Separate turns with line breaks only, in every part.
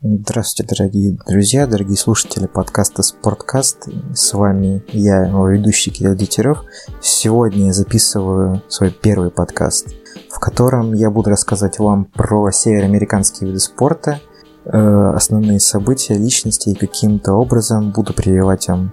Здравствуйте, дорогие друзья, дорогие слушатели подкаста «Спорткаст». С вами я, его ведущий Кирилл Детерев. Сегодня я записываю свой первый подкаст, в котором я буду рассказывать вам про североамериканские виды спорта, э, основные события, личности и каким-то образом буду прививать вам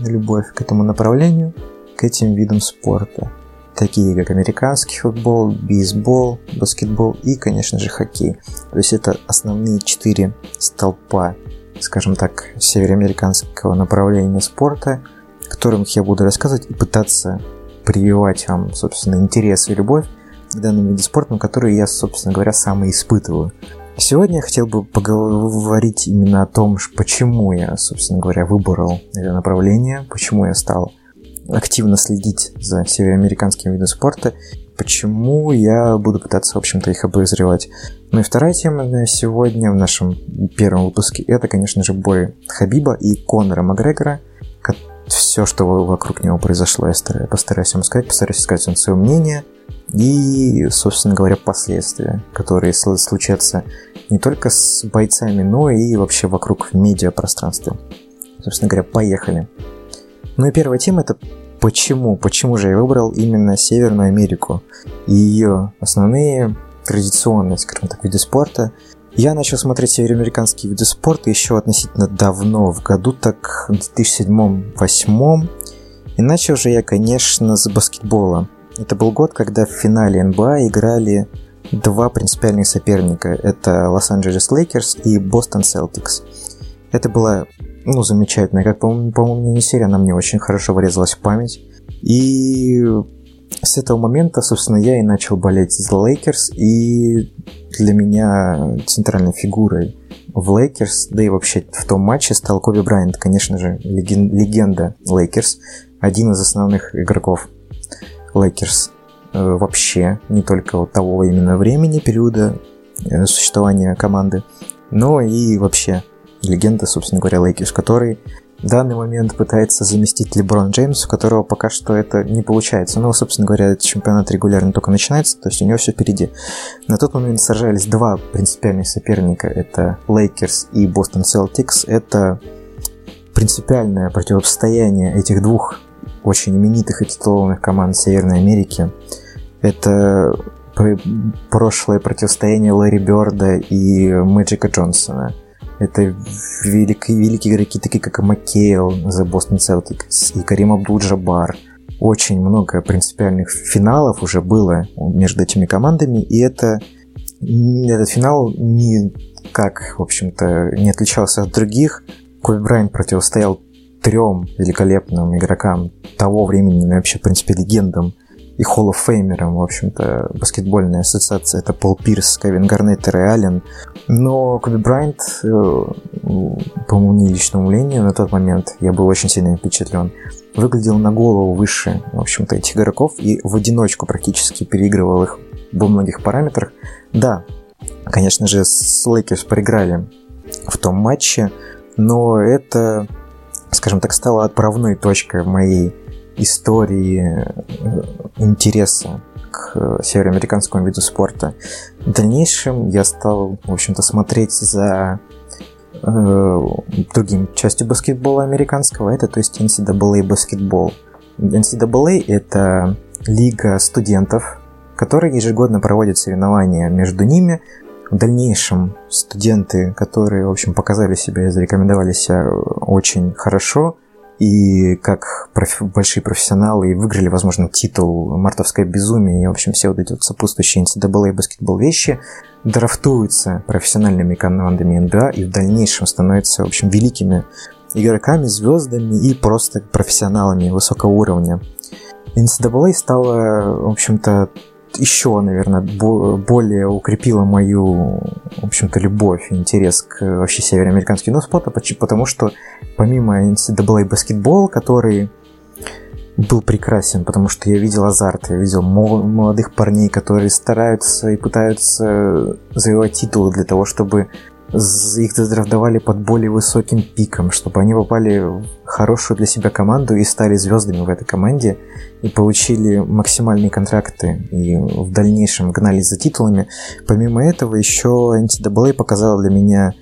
любовь к этому направлению, к этим видам спорта такие как американский футбол, бейсбол, баскетбол и, конечно же, хоккей. То есть это основные четыре столпа, скажем так, североамериканского направления спорта, о которых я буду рассказывать и пытаться прививать вам, собственно, интерес и любовь к данным видам спорта, которые я, собственно говоря, сам и испытываю. Сегодня я хотел бы поговорить именно о том, почему я, собственно говоря, выбрал это направление, почему я стал активно следить за североамериканским видом спорта, почему я буду пытаться, в общем-то, их обозревать. Ну и вторая тема на сегодня в нашем первом выпуске, это, конечно же, бой Хабиба и Конора Макгрегора. Все, что вокруг него произошло, я стараюсь, постараюсь вам сказать, постараюсь сказать вам свое мнение и, собственно говоря, последствия, которые случатся не только с бойцами, но и вообще вокруг медиапространства. Собственно говоря, поехали. Ну и первая тема это почему, почему же я выбрал именно Северную Америку и ее основные традиционные, скажем так, виды спорта. Я начал смотреть североамериканские виды спорта еще относительно давно, в году так в 2007-2008. И начал же я, конечно, с баскетбола. Это был год, когда в финале НБА играли два принципиальных соперника. Это Лос-Анджелес Лейкерс и Бостон Селтикс. Это была ну, замечательная. Как, по-моему, по-моему, не серия, она мне очень хорошо врезалась в память. И с этого момента, собственно, я и начал болеть за Лейкерс, и для меня центральной фигурой в Лейкерс, да и вообще в том матче стал Коби Брайант, конечно же, леген- легенда Лейкерс, один из основных игроков Лейкерс э, вообще, не только вот того именно времени, периода э, существования команды, но и вообще легенда, собственно говоря, Лейкерс, который в данный момент пытается заместить Леброн Джеймс, у которого пока что это не получается. Ну, собственно говоря, этот чемпионат регулярно только начинается, то есть у него все впереди. На тот момент сражались два принципиальных соперника. Это Лейкерс и Бостон Селтикс. Это принципиальное противостояние этих двух очень именитых и титулованных команд Северной Америки. Это прошлое противостояние Лэри Бёрда и Мэджика Джонсона – это великие, великие игроки, такие как Макейл за Бостон Celtics и Карим Абдул-Джабар. Очень много принципиальных финалов уже было между этими командами, и это этот финал никак, в общем-то, не отличался от других. Коби Брайан противостоял трем великолепным игрокам того времени, ну, вообще, в принципе, легендам и Famer ом, в общем-то, баскетбольная ассоциация. Это Пол Пирс, Кевин Гарнет и Аллен. Но Коби Брайант, э, по моему личному мнению, на тот момент я был очень сильно впечатлен, выглядел на голову выше, в общем-то, этих игроков и в одиночку практически переигрывал их во многих параметрах. Да, конечно же, с Лейкерс проиграли в том матче, но это, скажем так, стало отправной точкой моей истории э, интереса к североамериканскому виду спорта. В дальнейшем я стал, в общем-то, смотреть за э, другим частью баскетбола американского, это то есть NCAA баскетбол. NCAA это лига студентов, которые ежегодно проводят соревнования между ними. В дальнейшем студенты, которые, в общем, показали себя и зарекомендовали себя очень хорошо – и как проф... большие профессионалы и выиграли, возможно, титул «Мартовское безумие» и, в общем, все вот эти вот сопутствующие NCAA баскетбол вещи драфтуются профессиональными командами НБА и в дальнейшем становятся, в общем, великими игроками, звездами и просто профессионалами высокого уровня. NCAA стала, в общем-то, еще, наверное, более укрепила мою, в общем-то, любовь и интерес к вообще североамериканскому спорту, потому что помимо NCAA баскетбол, который был прекрасен, потому что я видел азарт, я видел молодых парней, которые стараются и пытаются завоевать титулы для того, чтобы их задрафтовали под более высоким пиком, чтобы они попали в хорошую для себя команду и стали звездами в этой команде и получили максимальные контракты и в дальнейшем гнались за титулами. Помимо этого еще NCAA показала для меня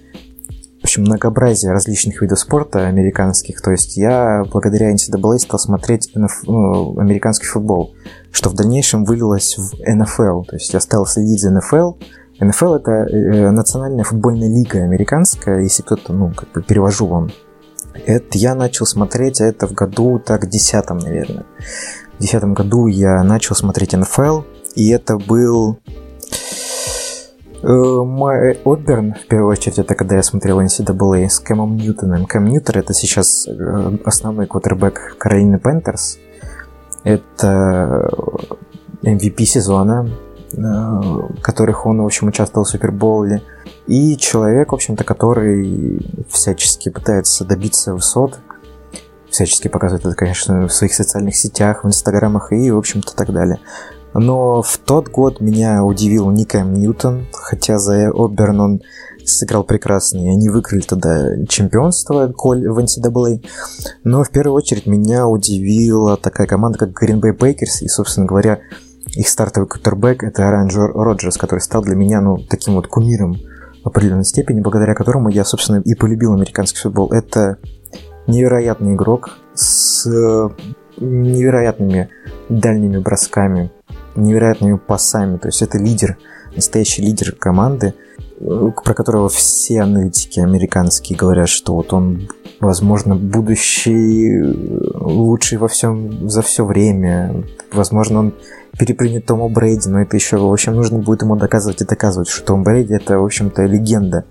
в общем, многообразие различных видов спорта американских. То есть я благодаря NCAA стал смотреть NF, ну, американский футбол, что в дальнейшем вылилось в NFL. То есть я стал следить за NFL. NFL это э, национальная футбольная лига американская, если кто-то, ну, как бы перевожу вам. Это я начал смотреть, а это в году так десятом, наверное. В десятом году я начал смотреть NFL, и это был Э, мой Оберн, в первую очередь, это когда я смотрел NCAA с Кэмом Ньютоном. Кэм Ньютон это сейчас э, основной квотербек Каролины Пентерс. Это MVP сезона, в которых он, в общем, участвовал в Супербоуле. И человек, в общем-то, который всячески пытается добиться высот, всячески показывает это, конечно, в своих социальных сетях, в инстаграмах и, в общем-то, так далее. Но в тот год меня удивил Никэм Ньютон, хотя за Оберн он сыграл прекрасно, и они выиграли тогда чемпионство в NCAA. Но в первую очередь меня удивила такая команда, как Green Bay Packers, и, собственно говоря, их стартовый кутербэк — это Райан Роджерс, который стал для меня, ну, таким вот кумиром в определенной степени, благодаря которому я, собственно, и полюбил американский футбол. Это невероятный игрок с невероятными дальними бросками, невероятными пасами. То есть это лидер, настоящий лидер команды, э, про которого все аналитики американские говорят, что вот он, возможно, будущий э, лучший во всем за все время. Возможно, он перепринят Тома Брейди, но это еще, в общем, нужно будет ему доказывать и доказывать, что Том Брейди это, в общем-то, легенда,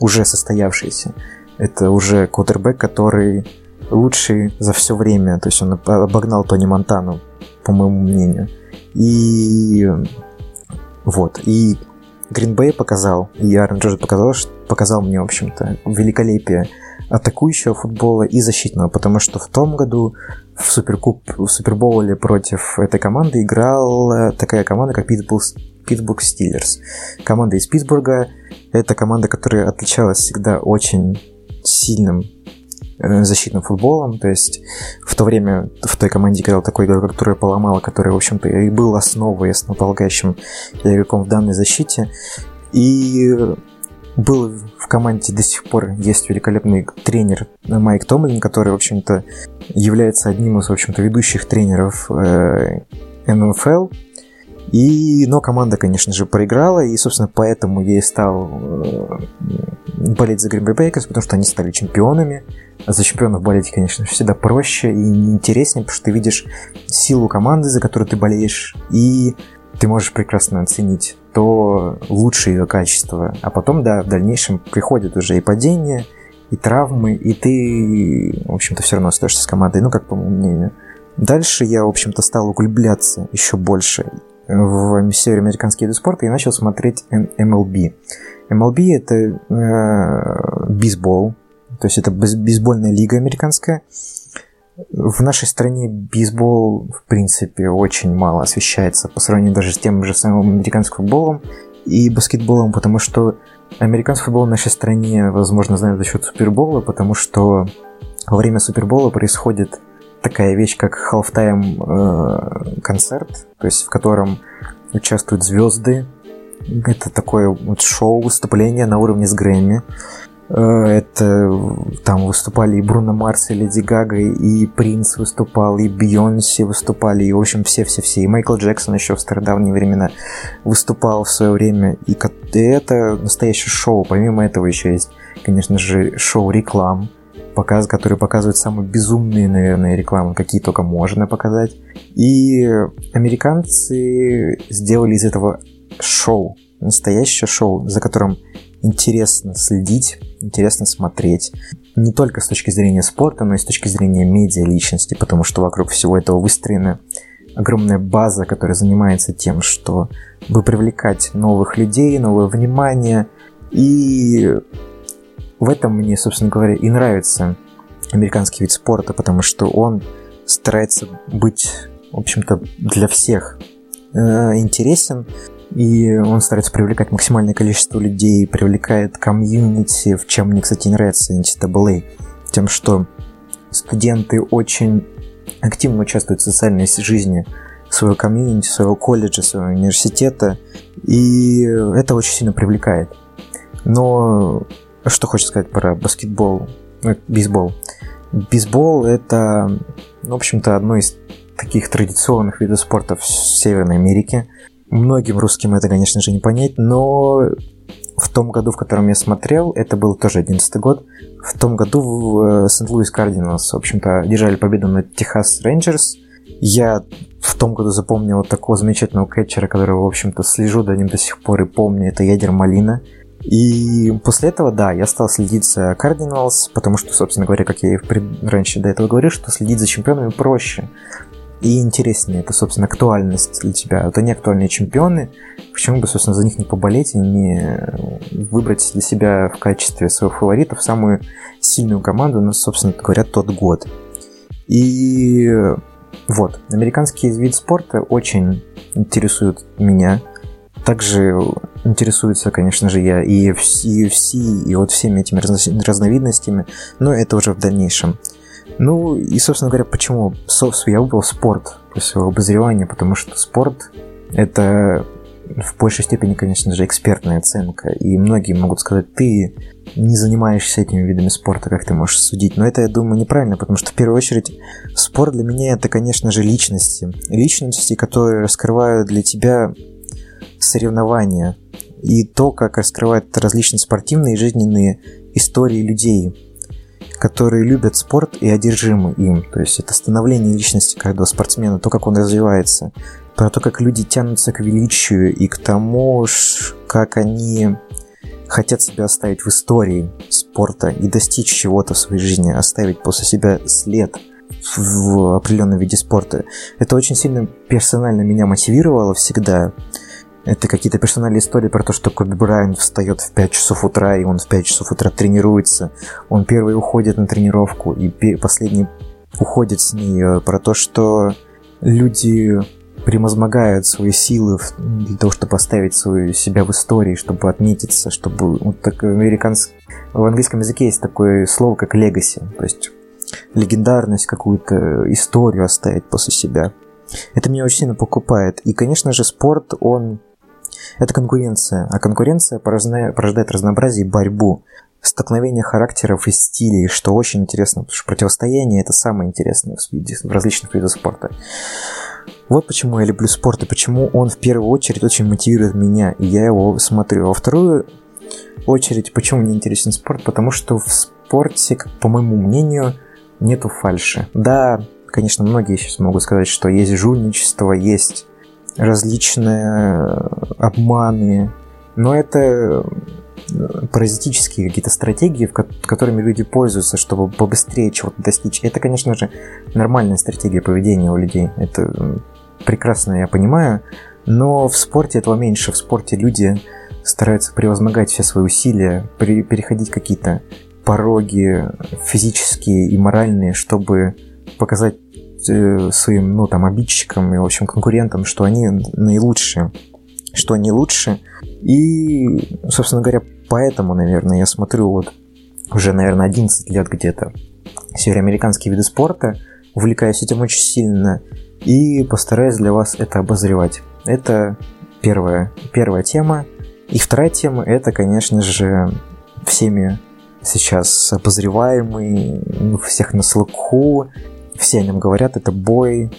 уже состоявшаяся. Это уже квотербек, который лучший за все время. То есть он обогнал Тони Монтану, по моему мнению. И вот. И Гринбей показал, и Аарон Джордж показал, показал мне, в общем-то, великолепие атакующего футбола и защитного, потому что в том году в, Суперкуб, в Супербоуле против этой команды играла такая команда, как Питтсбург, Питтсбург Стиллерс. Команда из Питтсбурга – это команда, которая отличалась всегда очень сильным Э, защитным футболом, то есть в то время в той команде играл такой игрок, который поломал, который, в общем-то, и был основой, основополагающим игроком в данной защите, и был в команде до сих пор есть великолепный тренер Майк Томлин, который, в общем-то, является одним из, в общем-то, ведущих тренеров э, НФЛ, и, но команда, конечно же, проиграла, и, собственно, поэтому я и стал э, болеть за Green Bay Packers, потому что они стали чемпионами. А за чемпионов болеть, конечно, всегда проще и интереснее, потому что ты видишь силу команды, за которую ты болеешь, и ты можешь прекрасно оценить то лучшее ее качество. А потом, да, в дальнейшем приходят уже и падения, и травмы, и ты, в общем-то, все равно остаешься с командой, ну, как по моему мнению. Дальше я, в общем-то, стал углубляться еще больше в североамериканские виды спорта и начал смотреть MLB. MLB это э, бейсбол, то есть это бейсбольная лига американская. В нашей стране бейсбол, в принципе, очень мало освещается по сравнению даже с тем же самым американским футболом и баскетболом, потому что американский футбол в нашей стране, возможно, знают за счет Супербола, потому что во время Супербола происходит такая вещь, как halftime э, концерт, то есть в котором участвуют звезды. Это такое вот шоу, выступление на уровне с Грэмми. Э, это там выступали и Бруно Марс, и Леди Гага, и Принц выступал, и Бейонси выступали, и, в общем, все-все-все. И Майкл Джексон еще в стародавние времена выступал в свое время. И это настоящее шоу. Помимо этого еще есть, конечно же, шоу реклам показ, который показывает самые безумные, наверное, рекламы, какие только можно показать. И американцы сделали из этого шоу, настоящее шоу, за которым интересно следить, интересно смотреть. Не только с точки зрения спорта, но и с точки зрения медиа личности, потому что вокруг всего этого выстроена огромная база, которая занимается тем, что бы привлекать новых людей, новое внимание. И в этом мне, собственно говоря, и нравится американский вид спорта, потому что он старается быть, в общем-то, для всех э, интересен, и он старается привлекать максимальное количество людей, привлекает комьюнити, в чем мне, кстати, нравится NCAA, тем, что студенты очень активно участвуют в социальной жизни своего комьюнити, своего колледжа, своего университета, и это очень сильно привлекает. Но что хочешь сказать про баскетбол, э, бейсбол? Бейсбол это, в общем-то, одно из таких традиционных видов спорта в Северной Америке. Многим русским это, конечно же, не понять, но в том году, в котором я смотрел, это был тоже 11 год, в том году в Сент-Луис Кардиналс, в общем-то, держали победу над Техас Рейнджерс. Я в том году запомнил такого замечательного кетчера, которого, в общем-то, слежу до ним до сих пор и помню, это Ядер Малина. И после этого, да, я стал следить за Cardinals, потому что, собственно говоря, как я и раньше до этого говорил, что следить за чемпионами проще и интереснее. Это, собственно, актуальность для тебя. Это не актуальные чемпионы. Почему бы, собственно, за них не поболеть и не выбрать для себя в качестве своих фаворитов самую сильную команду, ну, собственно говоря, тот год. И вот, американский вид спорта очень интересует меня. Также интересуется, конечно же, я и UFC, и вот всеми этими разновидностями, но это уже в дальнейшем. Ну, и, собственно говоря, почему я выбрал спорт после обозревания, потому что спорт — это в большей степени, конечно же, экспертная оценка, и многие могут сказать, ты не занимаешься этими видами спорта, как ты можешь судить. Но это, я думаю, неправильно, потому что в первую очередь спорт для меня это, конечно же, личности. Личности, которые раскрывают для тебя соревнования и то, как раскрывают различные спортивные и жизненные истории людей которые любят спорт и одержимы им. То есть это становление личности каждого спортсмена, то, как он развивается, про то, как люди тянутся к величию и к тому, как они хотят себя оставить в истории спорта и достичь чего-то в своей жизни, оставить после себя след в определенном виде спорта. Это очень сильно персонально меня мотивировало всегда. Это какие-то персональные истории про то, что Коби Брайант встает в 5 часов утра, и он в 5 часов утра тренируется. Он первый уходит на тренировку, и последний уходит с ней. Э, про то, что люди превозмогают свои силы для того, чтобы поставить свою себя в истории, чтобы отметиться, чтобы вот так американс... в английском языке есть такое слово как legacy, то есть легендарность, какую-то историю оставить после себя. Это меня очень сильно покупает. И, конечно же, спорт, он это конкуренция, а конкуренция порождает разнообразие и борьбу, столкновение характеров и стилей, что очень интересно, потому что противостояние это самое интересное в, виде, в различных видах спорта. Вот почему я люблю спорт и почему он в первую очередь очень мотивирует меня, и я его смотрю. А во вторую очередь, почему мне интересен спорт, потому что в спорте, по моему мнению, нету фальши. Да, конечно, многие сейчас могут сказать, что есть жульничество, есть различные обманы, но это э, паразитические какие-то стратегии, которыми люди пользуются, чтобы побыстрее чего-то достичь. Это, конечно же, нормальная стратегия поведения у людей. Это прекрасно я понимаю, но в спорте этого меньше. В спорте люди стараются превозмогать все свои усилия, переходить какие-то пороги физические и моральные, чтобы показать Э, своим, ну, там, обидчикам и, в общем, конкурентам, что они наилучшие, что они лучше. И, собственно говоря, поэтому, наверное, я смотрю вот уже, наверное, 11 лет где-то североамериканские виды спорта, увлекаюсь этим очень сильно и постараюсь для вас это обозревать. Это первая, первая тема. И вторая тема – это, конечно же, всеми сейчас обозреваемый, у всех на слуху, все о нем говорят, это бой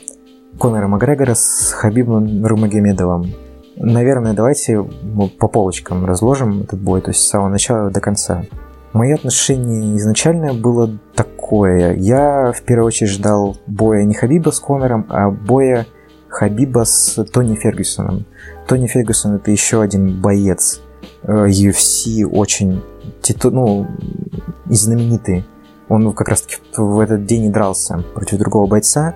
Конора Макгрегора с Хабибом Нурмагомедовым. Наверное, давайте по полочкам разложим этот бой, то есть с самого начала до конца. Мое отношение изначально было такое. Я в первую очередь ждал боя не Хабиба с Конором, а боя Хабиба с Тони Фергюсоном. Тони Фергюсон это еще один боец UFC, э, очень титу, ну, и знаменитый он как раз таки в этот день и дрался против другого бойца.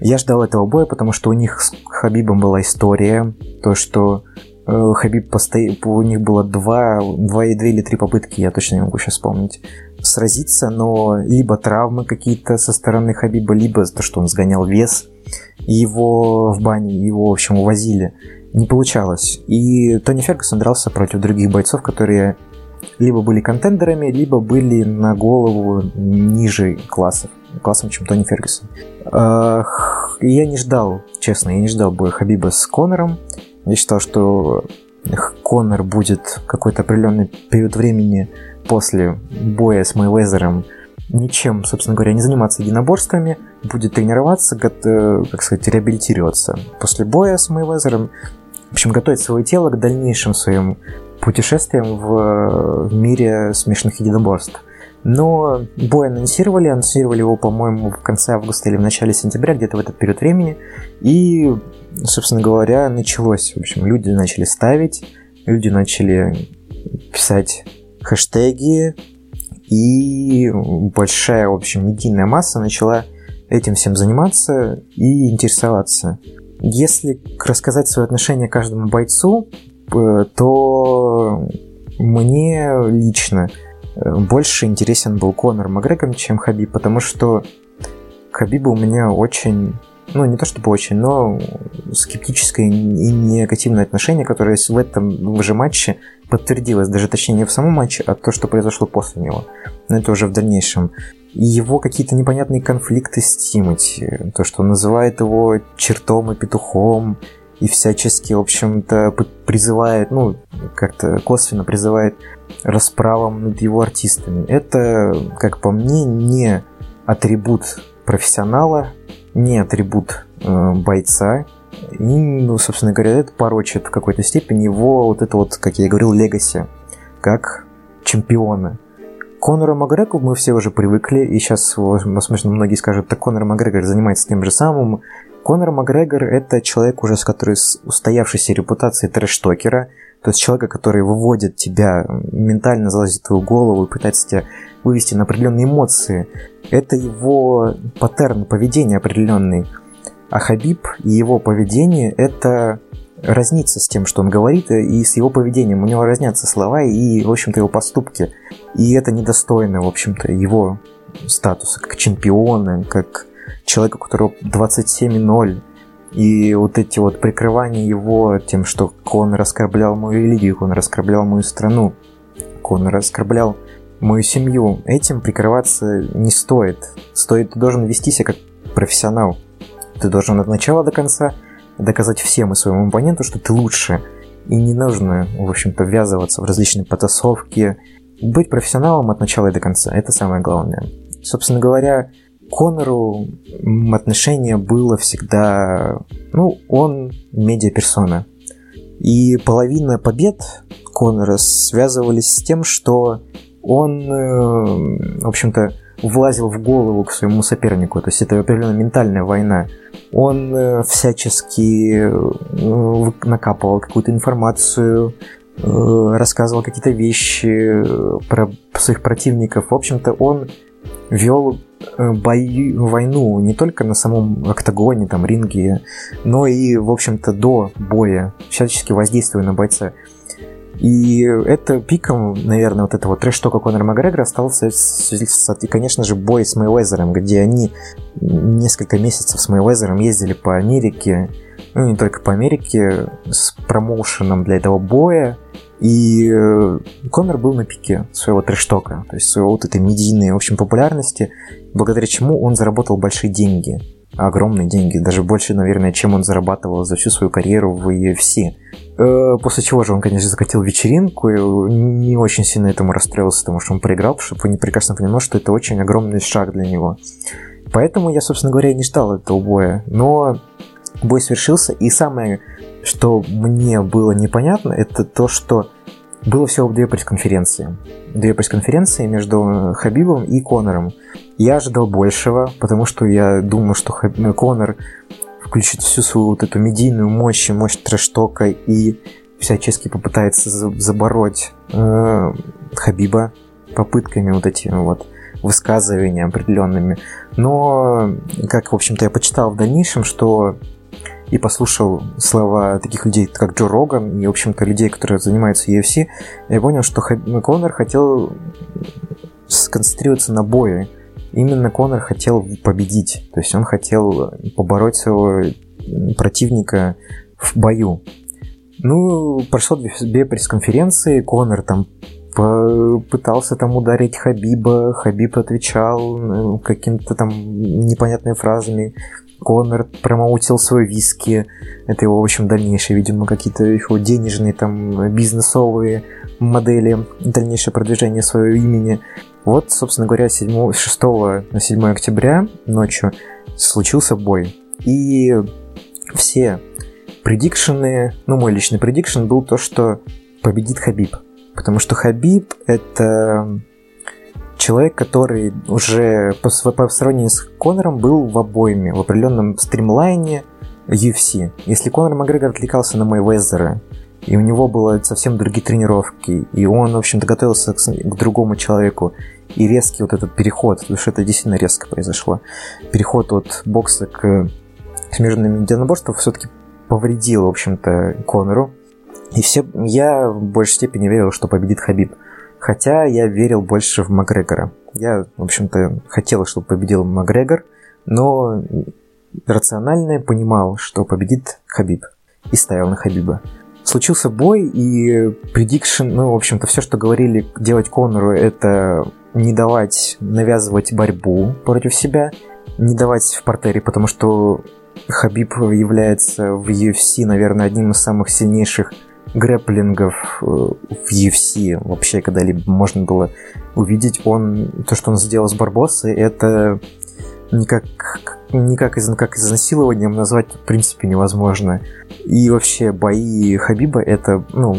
Я ждал этого боя, потому что у них с Хабибом была история, то, что э, Хабиб постоянно, у них было два, два, две или три попытки, я точно не могу сейчас вспомнить, сразиться, но либо травмы какие-то со стороны Хабиба, либо то, что он сгонял вес, его в бане, его, в общем, увозили. Не получалось. И Тони Фергюсон дрался против других бойцов, которые либо были контендерами, либо были на голову ниже классов, классом, чем Тони Фергюсон. Я не ждал, честно, я не ждал боя Хабиба с Конором. Я считал, что Конор будет какой-то определенный период времени после боя с Мэйвезером ничем, собственно говоря, не заниматься единоборствами, будет тренироваться, э, как сказать, реабилитироваться после боя с Мэйвезером, в общем, готовить свое тело к дальнейшим своим путешествиям в, в мире смешанных единоборств. Но бой анонсировали, анонсировали его, по-моему, в конце августа или в начале сентября, где-то в этот период времени. И, собственно говоря, началось. В общем, люди начали ставить, люди начали писать хэштеги, и большая, в общем, медийная масса начала этим всем заниматься и интересоваться. Если рассказать свое отношение каждому бойцу, э, мне лично э, больше интересен был Конор Макгрегор, чем Хабиб, потому что Хабиба у меня очень ну, не то чтобы очень, но скептическое и негативное отношение, которое в этом же матче подтвердилось, даже точнее не в самом матче, а то, что произошло после него. Но это уже в дальнейшем. И его какие-то непонятные конфликты с Тимати, то, что называет его чертом и петухом, и всячески, в общем-то, призывает, ну, как-то косвенно призывает расправам над его артистами. Это, как по мне, не атрибут профессионала, не атрибут э, бойца. И, ну, собственно говоря, это порочит в какой-то степени его вот это вот, как я и говорил, легаси, как чемпиона. Конора Макгрегор мы все уже привыкли, и сейчас, возможно, многие скажут, так Конор Макгрегор занимается тем же самым. Конор Макгрегор – это человек уже с которой с устоявшейся репутацией трэш-токера, то есть человека, который выводит тебя, ментально залазит в твою голову и пытается тебя вывести на определенные эмоции. Это его паттерн поведения определенный. А Хабиб и его поведение – это разнится с тем, что он говорит, и с его поведением. У него разнятся слова и, в общем-то, его поступки. И это недостойно, в общем-то, его статуса как чемпиона, как человека, у которого 27-0. И вот эти вот прикрывания его тем, что он раскорблял мою религию, он раскорблял мою страну, он раскорблял мою семью, этим прикрываться не стоит. Стоит, ты должен вести себя как профессионал. Ты должен от начала до конца доказать всем и своему оппоненту, что ты лучше. И не нужно, в общем-то, ввязываться в различные потасовки. Быть профессионалом от начала и до конца – это самое главное. Собственно говоря, Конору отношение было всегда... Ну, он медиаперсона. И половина побед Конора связывались с тем, что он, э, в общем-то, влазил в голову к своему сопернику. То есть это определенно ментальная война. Он э, всячески э, накапывал какую-то информацию, рассказывал какие-то вещи про своих противников. В общем-то, он вел бою, войну не только на самом октагоне, там, ринге, но и, в общем-то, до боя, всячески воздействуя на бойца. И это пиком, наверное, вот этого трэш-тока Конора Макгрегора остался, конечно же, бой с Мэйвезером, где они несколько месяцев с Мэйвезером ездили по Америке, ну не только по Америке, с промоушеном для этого боя. И э, Конор был на пике своего трэш-тока, то есть своего вот этой медийной, в общем, популярности, благодаря чему он заработал большие деньги огромные деньги, даже больше, наверное, чем он зарабатывал за всю свою карьеру в UFC. Э, после чего же он, конечно, закатил вечеринку и не очень сильно этому расстроился, потому что он проиграл, потому что не прекрасно понимал, что это очень огромный шаг для него. Поэтому я, собственно говоря, не ждал этого боя. Но бой свершился, и самое, что мне было непонятно, это то, что было всего две пресс-конференции. Две пресс-конференции между Хабибом и Конором. Я ожидал большего, потому что я думал, что Конор включит всю свою вот эту медийную мощь и мощь трэштока и всячески попытается забороть э, Хабиба попытками вот этими вот высказываниями определенными. Но, как, в общем-то, я почитал в дальнейшем, что и послушал слова таких людей, как Джо Роган, и, в общем-то, людей, которые занимаются UFC, я понял, что Конор хотел сконцентрироваться на бое. Именно Конор хотел победить. То есть он хотел побороть своего противника в бою. Ну, прошло две пресс-конференции, Конор там пытался там ударить Хабиба, Хабиб отвечал ну, какими-то там непонятными фразами, Конор промоутил свой виски. Это его, в общем, дальнейшие, видимо, какие-то его денежные там бизнесовые модели, дальнейшее продвижение своего имени. Вот, собственно говоря, 7, 6 на 7 октября ночью случился бой. И все предикшены, ну, мой личный предикшн был то, что победит Хабиб. Потому что Хабиб — это человек, который уже по, по сравнению с Конором был в обойме, в определенном стримлайне UFC. Если Конор Макгрегор отвлекался на Мэйвезера, и у него было совсем другие тренировки, и он, в общем-то, готовился к, к другому человеку, и резкий вот этот переход, потому что это действительно резко произошло, переход от бокса к смежным единоборствам все-таки повредил, в общем-то, Конору. И все, я в большей степени верил, что победит Хабиб. Хотя я верил больше в Макгрегора. Я, в общем-то, хотел, чтобы победил Макгрегор, но рационально понимал, что победит Хабиб. И ставил на Хабиба. Случился бой, и предикшн, ну, в общем-то, все, что говорили делать Конору, это не давать навязывать борьбу против себя, не давать в портере, потому что Хабиб является в UFC, наверное, одним из самых сильнейших грэплингов э, в UFC вообще когда-либо можно было увидеть. Он, то, что он сделал с Барбосой, это никак, никак из, как изнасилованием назвать в принципе невозможно. И вообще бои Хабиба это ну,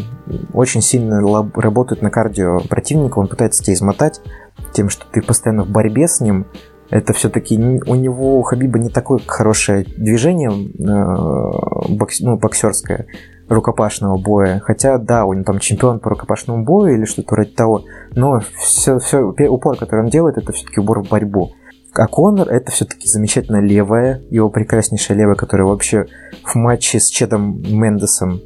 очень сильно лаб, работают на кардио противника, он пытается тебя измотать тем, что ты постоянно в борьбе с ним, это все-таки у него, у Хабиба не такое хорошее движение э, бокс, ну, боксерское, рукопашного боя. Хотя, да, он там чемпион по рукопашному бою или что-то вроде того, но все, все, упор, который он делает, это все-таки упор в борьбу. А Конор это все-таки замечательно левая, его прекраснейшая левая, которая вообще в матче с Чедом Мендесом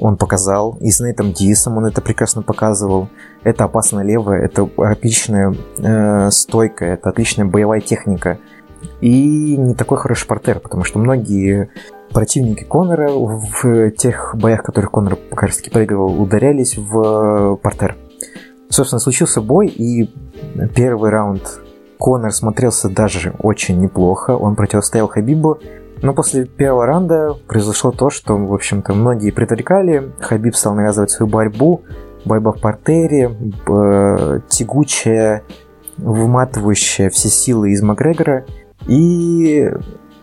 он показал, и с Нейтом Дисом он это прекрасно показывал. Это опасно левая, это отличная э, стойка, это отличная боевая техника. И не такой хороший портер, потому что многие противники Конора в тех боях, в которых Конор как раз проигрывал, ударялись в портер. Собственно, случился бой, и первый раунд Конор смотрелся даже очень неплохо. Он противостоял Хабибу, но после первого раунда произошло то, что, в общем-то, многие предрекали. Хабиб стал навязывать свою борьбу, борьба в портере, тягучая, выматывающая все силы из Макгрегора. И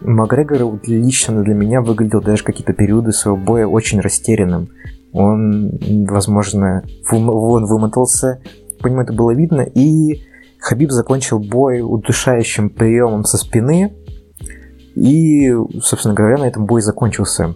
Макгрегор лично для меня выглядел даже какие-то периоды своего боя очень растерянным. Он, возможно, он вымотался, по нему это было видно, и Хабиб закончил бой удушающим приемом со спины, и, собственно говоря, на этом бой закончился.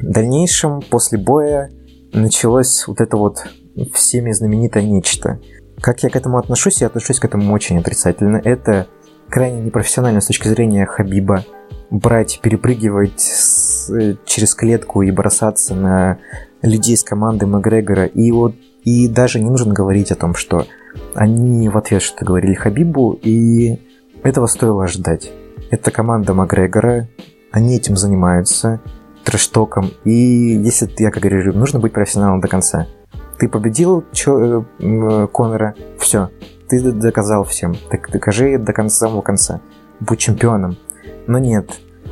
В дальнейшем, после боя, началось вот это вот всеми знаменитое нечто. Как я к этому отношусь? Я отношусь к этому очень отрицательно. Это крайне непрофессионально с точки зрения Хабиба брать, перепрыгивать с, через клетку и бросаться на людей с команды Макгрегора. И вот и даже не нужно говорить о том, что они в ответ что-то говорили Хабибу, и этого стоило ожидать. Это команда Макгрегора, они этим занимаются, трэштоком, и если я как говорю, нужно быть профессионалом до конца. Ты победил чё, э, Конора, все, ты доказал всем, так докажи до конца самого конца, будь чемпионом. Но нет,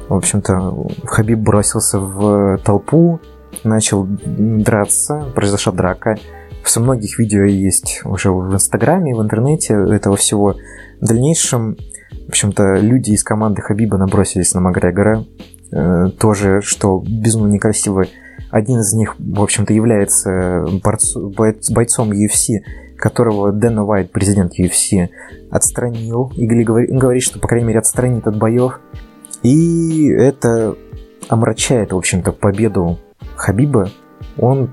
в общем-то, Хабиб бросился в толпу, начал драться, произошла драка. Со многих видео есть уже в Инстаграме, в интернете этого всего. В дальнейшем, в общем-то, люди из команды Хабиба набросились на Макгрегора. Э, тоже, что безумно некрасиво. Один из них, в общем-то, является борцу, бойцом UFC, которого Дэна Уайт, президент UFC, отстранил. И говорит, что, по крайней мере, отстранит от боев. И это омрачает, в общем-то, победу Хабиба. Он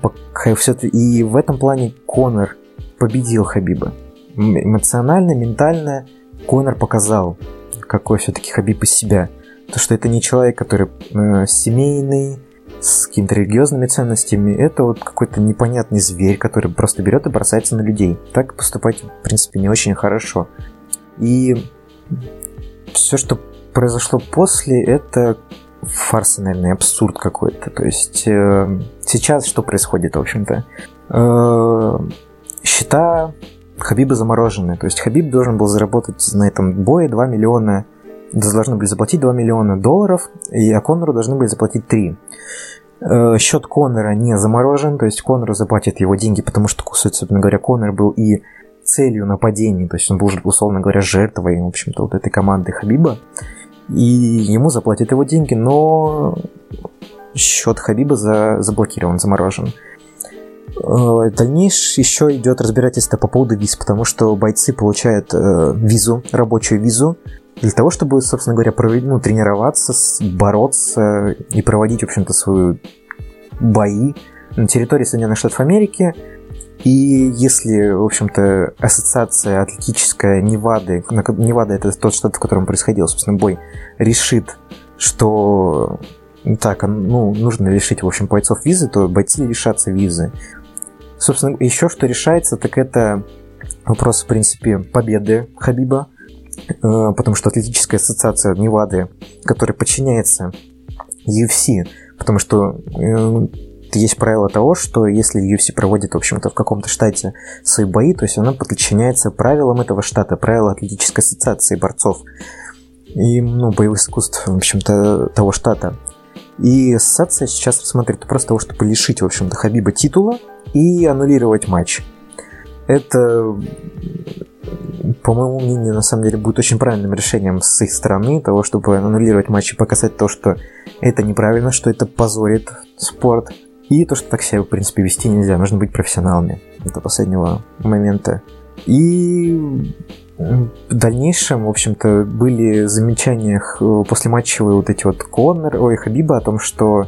все и в этом плане Конор победил Хабиба. Эмоционально, ментально Конор показал, какой все-таки Хабиб из себя. То, что это не человек, который э, семейный, с какими-то религиозными ценностями. Это вот какой-то непонятный зверь, который просто берет и бросается на людей. Так поступать, в принципе, не очень хорошо. И все, что произошло после, это фарс, наверное, абсурд какой-то. То есть э, сейчас что происходит, в общем-то? Э, счета Хабиба заморожены. То есть Хабиб должен был заработать на этом бое 2 миллиона должны были заплатить 2 миллиона долларов, и а Конору должны были заплатить 3. Э, счет Конора не заморожен, то есть Конору заплатят его деньги, потому что, собственно говоря, Конор был и целью нападения, то есть он был, условно говоря, жертвой, в общем-то, вот этой команды Хабиба, и ему заплатят его деньги, но счет Хабиба за, заблокирован, заморожен. Э, дальнейшее еще идет разбирательство по поводу виз, потому что бойцы получают э, визу, рабочую визу, для того, чтобы, собственно говоря, ну, тренироваться, бороться и проводить, в общем-то, свои бои на территории Соединенных Штатов Америки. И если, в общем-то, ассоциация атлетическая Невады, Невада это тот штат, в котором происходил, собственно, бой, решит, что так, ну, нужно лишить, в общем, бойцов визы, то бойцы лишатся визы. Собственно, еще что решается, так это вопрос, в принципе, победы Хабиба, э, потому что Атлетическая ассоциация Невады, которая подчиняется UFC, потому что э, есть правило того, что если UFC проводит, в общем-то, в каком-то штате свои бои, то есть она подчиняется правилам этого штата, правилам Атлетической ассоциации борцов и, ну, боевых искусств, в общем-то, того штата. И ассоциация сейчас рассматривает вопрос того, чтобы лишить, в общем-то, Хабиба титула и аннулировать матч. Это, по моему мнению, на самом деле будет очень правильным решением с их стороны, того, чтобы аннулировать матч и показать то, что это неправильно, что это позорит спорт. И то, что так себя, в принципе, вести нельзя. Нужно быть профессионалами до последнего момента. И в дальнейшем, в общем-то, были замечания э, после матчевые вот эти вот Коннор, ой, Хабиба о том, что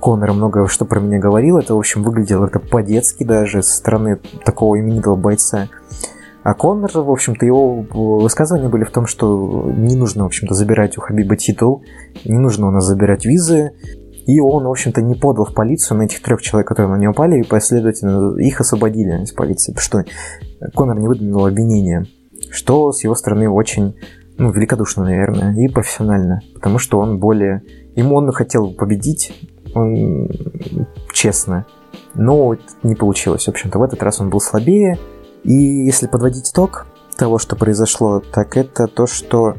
Коннор много что про меня говорил. Это, в общем, выглядело это по-детски даже со стороны такого именитого бойца. А Коннор, в общем-то, его высказывания были в том, что не нужно, в общем-то, забирать у Хабиба титул, не нужно у нас забирать визы, и он, в общем-то, не подал в полицию на этих трех человек, которые на него упали, и, последовательно, их освободили из полиции, потому что Коннор не выдвинул обвинения что с его стороны очень ну, великодушно, наверное, и профессионально, потому что он более... Ему он хотел победить, он честно, но не получилось. В общем-то, в этот раз он был слабее, и если подводить итог того, что произошло, так это то, что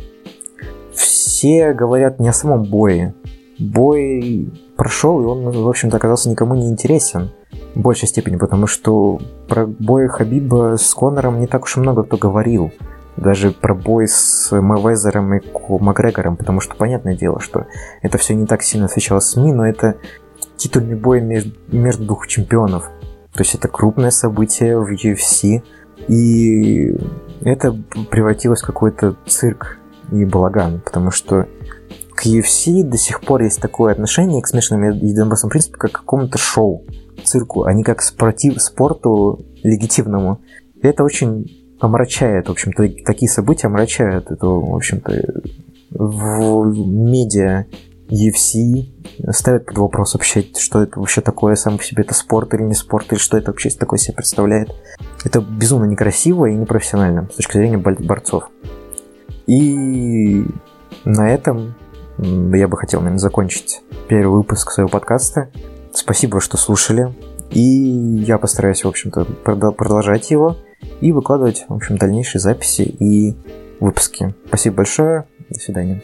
все говорят не о самом бое. Бой прошел, и он, в общем-то, оказался никому не интересен в большей степени, потому что про бой Хабиба с Конором не так уж и много кто говорил. Даже про бой с Мэвезером и Макгрегором, потому что понятное дело, что это все не так сильно освещалось СМИ, но это титульный бой между, между двух чемпионов. То есть это крупное событие в UFC, и это превратилось в какой-то цирк и балаган, потому что к UFC до сих пор есть такое отношение к смешанным единоборствам, в принципе, как к какому-то шоу цирку, а не как спортив, спорту легитимному. И это очень омрачает, в общем-то, такие события омрачают эту, в общем-то, в медиа UFC ставят под вопрос вообще, что это вообще такое, сам по себе это спорт или не спорт, или что это вообще такое себе представляет. Это безумно некрасиво и непрофессионально с точки зрения борцов. И на этом я бы хотел, наверное, закончить первый выпуск своего подкаста. Спасибо, что слушали. И я постараюсь, в общем-то, продолжать его и выкладывать, в общем, дальнейшие записи и выпуски. Спасибо большое. До свидания.